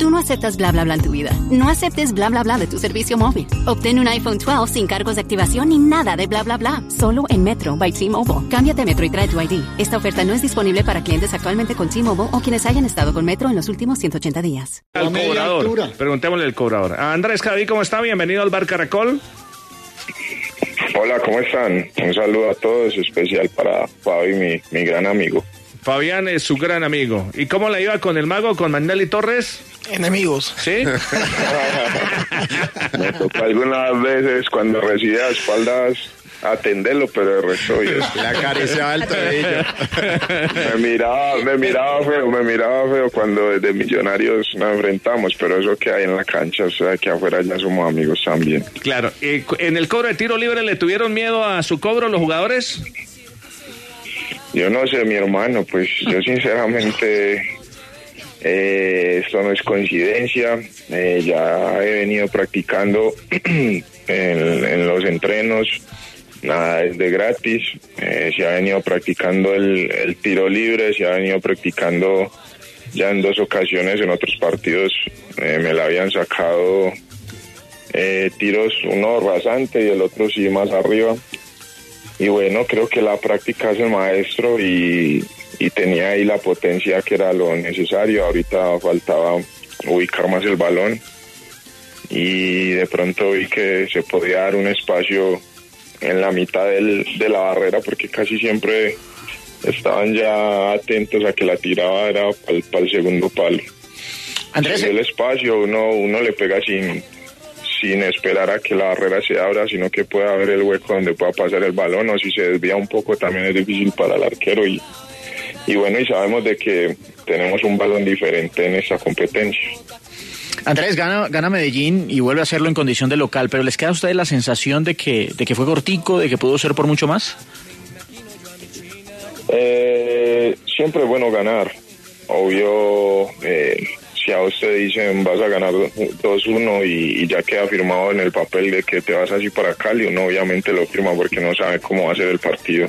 Tú no aceptas bla bla bla en tu vida. No aceptes bla bla bla de tu servicio móvil. Obtén un iPhone 12 sin cargos de activación ni nada de bla bla bla. Solo en Metro by T-Mobile. Cámbiate a Metro y trae tu ID. Esta oferta no es disponible para clientes actualmente con T-Mobile o quienes hayan estado con Metro en los últimos 180 días. Al cobrador. Preguntémosle al cobrador. A Andrés Cavi, ¿cómo está? Bienvenido al Bar Caracol. Hola, ¿cómo están? Un saludo a todos, especial para Fabi, mi, mi gran amigo. Fabián es su gran amigo. ¿Y cómo le iba con el mago, con Magnelli Torres? Enemigos. ¿Sí? Me tocó algunas veces cuando recibía a espaldas atenderlo, pero el resto yo- Le acariciaba el tobillo. me miraba, me miraba feo, me miraba feo cuando desde Millonarios nos enfrentamos, pero eso que hay en la cancha, o sea, que afuera ya somos amigos también. Claro. Eh, ¿En el cobro de tiro libre le tuvieron miedo a su cobro los jugadores? Yo no sé, mi hermano, pues yo sinceramente eh, esto no es coincidencia. Eh, ya he venido practicando en, los entrenos, nada es de gratis. Eh, se ha venido practicando el, el tiro libre, se ha venido practicando ya en dos ocasiones en otros partidos. eh, me la habían sacado eh, tiros, uno rasante y el otro sí más arriba. Y bueno, creo que la práctica es el maestro y, y tenía ahí la potencia que era lo necesario. Ahorita faltaba ubicar más el balón y de pronto vi que se podía dar un espacio en la mitad del- de la barrera porque casi siempre estaban ya atentos a que la tiraba era para el segundo palo. Andrés, el espacio uno, uno le pega sin, sin esperar a que la barrera se abra, sino que pueda haber el hueco donde pueda pasar el balón o si se desvía un poco también es difícil para el arquero y, y bueno, y sabemos de que tenemos un balón diferente en esta competencia. Andrés gana, gana Medellín y vuelve a hacerlo en condición de local, pero ¿les queda a ustedes la sensación de que, de que fue cortico, de que pudo ser por mucho más? Eh, siempre es bueno ganar. Obvio, eh, si a usted dicen vas a ganar 2-1 y, y ya queda firmado en el papel de que te vas así para Cali, uno obviamente lo firma porque no sabe cómo va a ser el partido.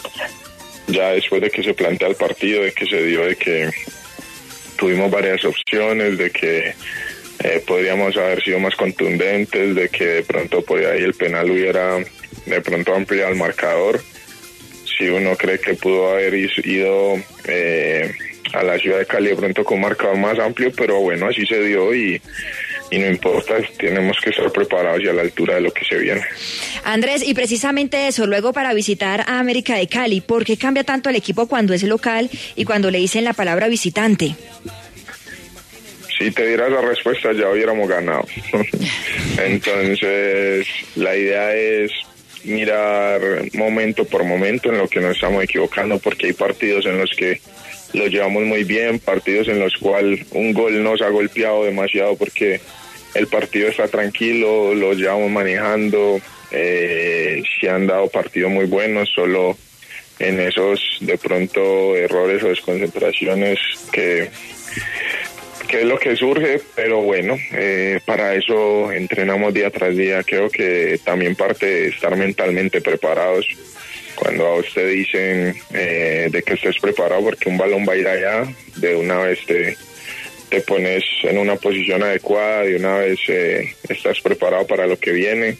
Ya después de que se plantea el partido, de que se dio, de que tuvimos varias opciones, de que eh, podríamos haber sido más contundentes, de que de pronto por ahí el penal hubiera de pronto ampliado el marcador. Si uno cree que pudo haber ido eh, a la ciudad de Cali de pronto con un marcador más amplio, pero bueno, así se dio y, y no importa, tenemos que estar preparados y a la altura de lo que se viene. Andrés, y precisamente eso, luego para visitar a América de Cali, ¿por qué cambia tanto el equipo cuando es local y cuando le dicen la palabra visitante? Si te diera esa respuesta ya hubiéramos ganado. Entonces, la idea es mirar momento por momento en lo que nos estamos equivocando, porque hay partidos en los que lo llevamos muy bien, partidos en los cuales un gol nos ha golpeado demasiado porque el partido está tranquilo, lo llevamos manejando, eh, se han dado partidos muy buenos, solo en esos de pronto errores o desconcentraciones que que es lo que surge, pero bueno, eh, para eso entrenamos día tras día. Creo que también parte de estar mentalmente preparados. Cuando a usted dicen eh, de que estés preparado porque un balón va a ir allá, de una vez te, te pones en una posición adecuada, de una vez eh, estás preparado para lo que viene.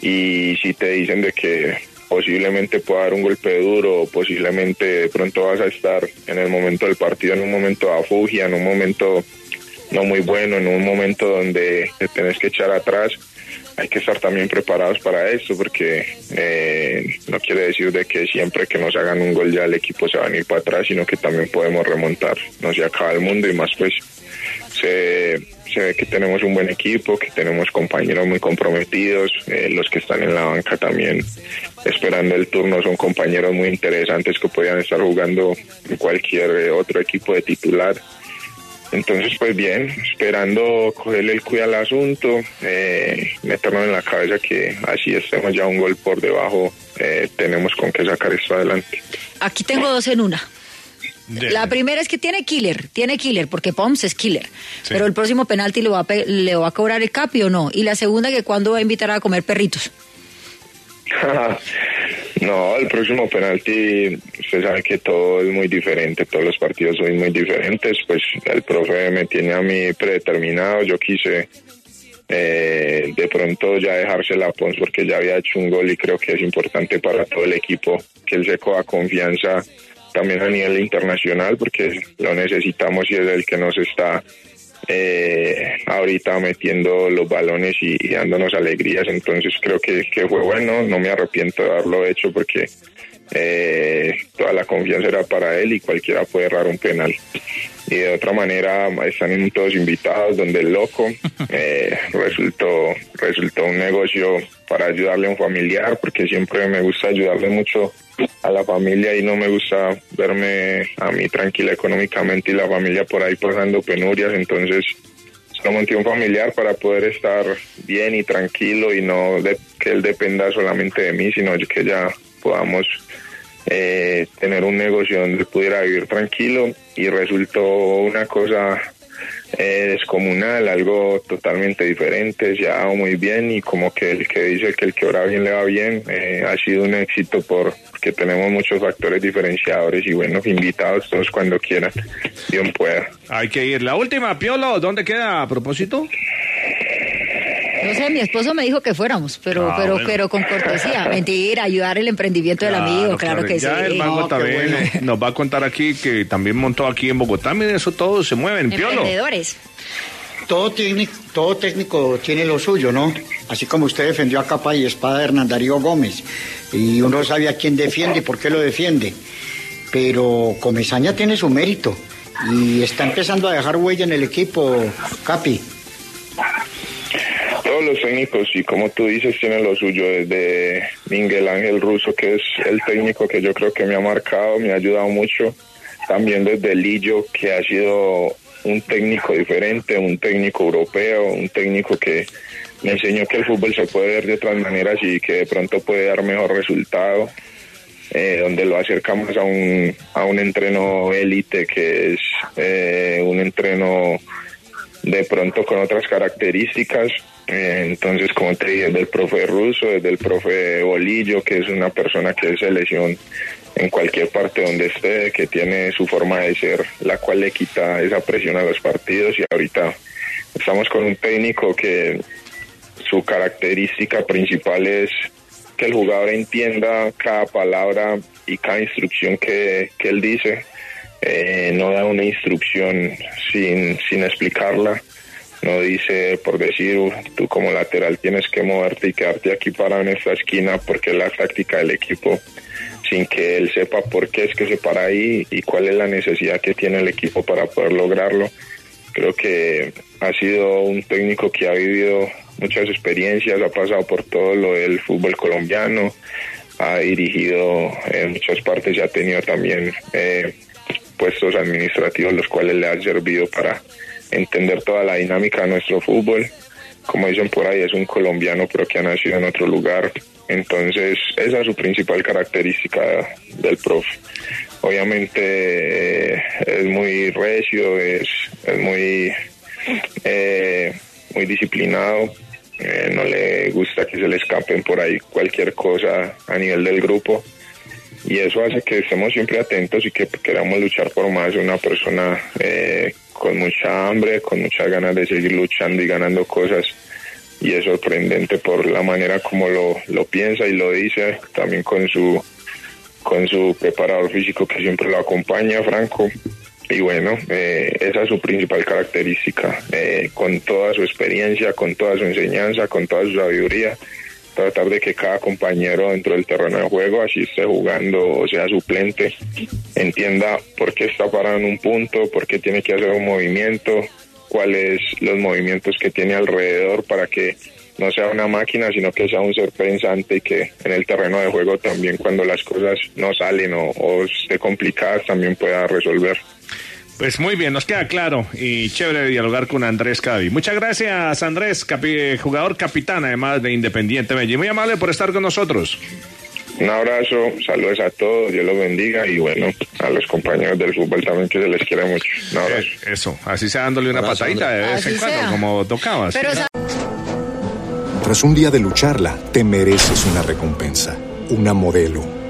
Y si te dicen de que posiblemente pueda dar un golpe duro, posiblemente de pronto vas a estar en el momento del partido, en un momento de afugia, en un momento no muy bueno, en un momento donde te tenés que echar atrás, hay que estar también preparados para esto, porque eh, no quiere decir de que siempre que nos hagan un gol ya el equipo se va a ir para atrás, sino que también podemos remontar, no se acaba el mundo y más pues se, ve que tenemos un buen equipo, que tenemos compañeros muy comprometidos, eh, los que están en la banca también esperando el turno son compañeros muy interesantes que podrían estar jugando en cualquier eh, otro equipo de titular. Entonces, pues bien, esperando cogerle el cuidado al asunto, eh, meternos en la cabeza que así estemos ya un gol por debajo, eh, tenemos con qué sacar esto adelante. Aquí tengo dos en una. La primera es que tiene killer, tiene killer, porque Poms es killer. Pero el próximo penalti le va, a pe- le va a cobrar el capi o no. Y la segunda, que cuando va a invitar a comer perritos. no, el próximo penalti, usted sabe que todo es muy diferente, todos los partidos son muy diferentes, pues el profe me tiene a mí predeterminado, yo quise eh, de pronto ya dejársela a Pons porque ya había hecho un gol y creo que es importante para todo el equipo que él se coja confianza también a nivel internacional porque lo necesitamos y es el que nos está eh, ahorita metiendo los balones y, y dándonos alegrías. Entonces creo que, que fue bueno, no me arrepiento de haberlo hecho porque eh, toda la confianza era para él y cualquiera puede errar un penal. Y de otra manera están todos invitados donde el loco eh, resultó, resultó un negocio para ayudarle a un familiar porque siempre me gusta ayudarle mucho a la familia y no me gusta verme a mí tranquila económicamente y la familia por ahí pasando penurias, entonces solo monté un familiar para poder estar bien y tranquilo y no de, que él dependa solamente de mí, sino que ya podamos eh, tener un negocio donde pudiera vivir tranquilo y resultó una cosa eh, descomunal, algo totalmente diferente, se ha dado muy bien y como que el que dice que el que ora bien le va bien, eh, ha sido un éxito por, porque tenemos muchos factores diferenciadores y bueno, invitados todos cuando quieran, bien pueda. Hay que ir. La última, Piolo, ¿dónde queda a propósito? No sé, mi esposo me dijo que fuéramos, pero, Ah, pero, bueno. pero con cortesía. Mentira, ayudar el emprendimiento del amigo, claro, que ya sí. el Mago No, también bueno. nos va a contar aquí que también montó aquí en Bogotá. Mire, eso todos se mueven, Piolo. Emprendedores. Todo técnico, todo técnico tiene lo suyo, ¿no? Así como usted defendió a capa y espada a Hernán Darío Gómez. Y uno sabe a quién defiende y por qué lo defiende. Pero Comesaña tiene su mérito. Y está empezando a dejar huella en el equipo, Capi. Los técnicos, y como tú dices, tienen lo suyo, desde Miguel Ángel Russo, que es el técnico que yo creo que me ha marcado, me ha ayudado mucho, también desde Lillo, que ha sido un técnico diferente, un técnico europeo, un técnico que me enseñó que el fútbol se puede ver de otras maneras y que de pronto puede dar mejor resultado, eh, donde lo acercamos a un, a un entreno élite, que es eh, un entreno de pronto con otras características. Eh, entonces, como te dije, del profe ruso, desde el profe Bolillo, que es una persona que es selección en cualquier parte donde esté, que tiene su forma de ser, la cual le quita esa presión a los partidos y ahorita estamos con un técnico que su característica principal es que el jugador entienda cada palabra y cada instrucción que, que él dice. Eh, no da una instrucción sin, sin explicarla. No dice, por decir, "Uh, tú como lateral tienes que moverte y quedarte aquí parado en esta esquina porque es la táctica del equipo, sin que él sepa por qué es que se para ahí y cuál es la necesidad que tiene el equipo para poder lograrlo. Creo que ha sido un técnico que ha vivido muchas experiencias, ha pasado por todo lo del fútbol colombiano, ha dirigido en muchas partes y ha tenido también eh, puestos administrativos los cuales le han servido para entender toda la dinámica de nuestro fútbol. Como dicen por ahí, es un colombiano pero que ha nacido en otro lugar. Entonces, esa es su principal característica del profe. Obviamente eh, es muy recio, es, es muy, eh, muy disciplinado, eh, no le gusta que se le escapen por ahí cualquier cosa a nivel del grupo y eso hace que estemos siempre atentos y que queramos luchar por más. Una persona eh, con mucha hambre, con muchas ganas de seguir luchando y ganando cosas. Y es sorprendente por la manera como lo, lo piensa y lo dice, también con su con su preparador físico que siempre lo acompaña, Franco. Y bueno, eh, esa es su principal característica, eh, con toda su experiencia, con toda su enseñanza, con toda su sabiduría, tratar de que cada compañero dentro del terreno de juego, así esté jugando o sea suplente, entienda por qué está parado en un punto, por qué tiene que hacer un movimiento, cuáles los movimientos que tiene alrededor para que no sea una máquina, sino que sea un ser pensante y que en el terreno de juego también cuando las cosas no salen o, o esté complicadas también pueda resolver. Pues muy bien, nos queda claro y chévere dialogar con Andrés Cavi. Muchas gracias, Andrés, jugador capitán, además de Independiente Medellín. Muy amable por estar con nosotros. Un abrazo, saludos a todos, Dios los bendiga y bueno, a los compañeros del fútbol también que se les quiere mucho. Un abrazo. Eh, eso, así sea dándole una patadita de vez en cuando, como tocabas. Tras un día de lucharla, te mereces una recompensa, una modelo,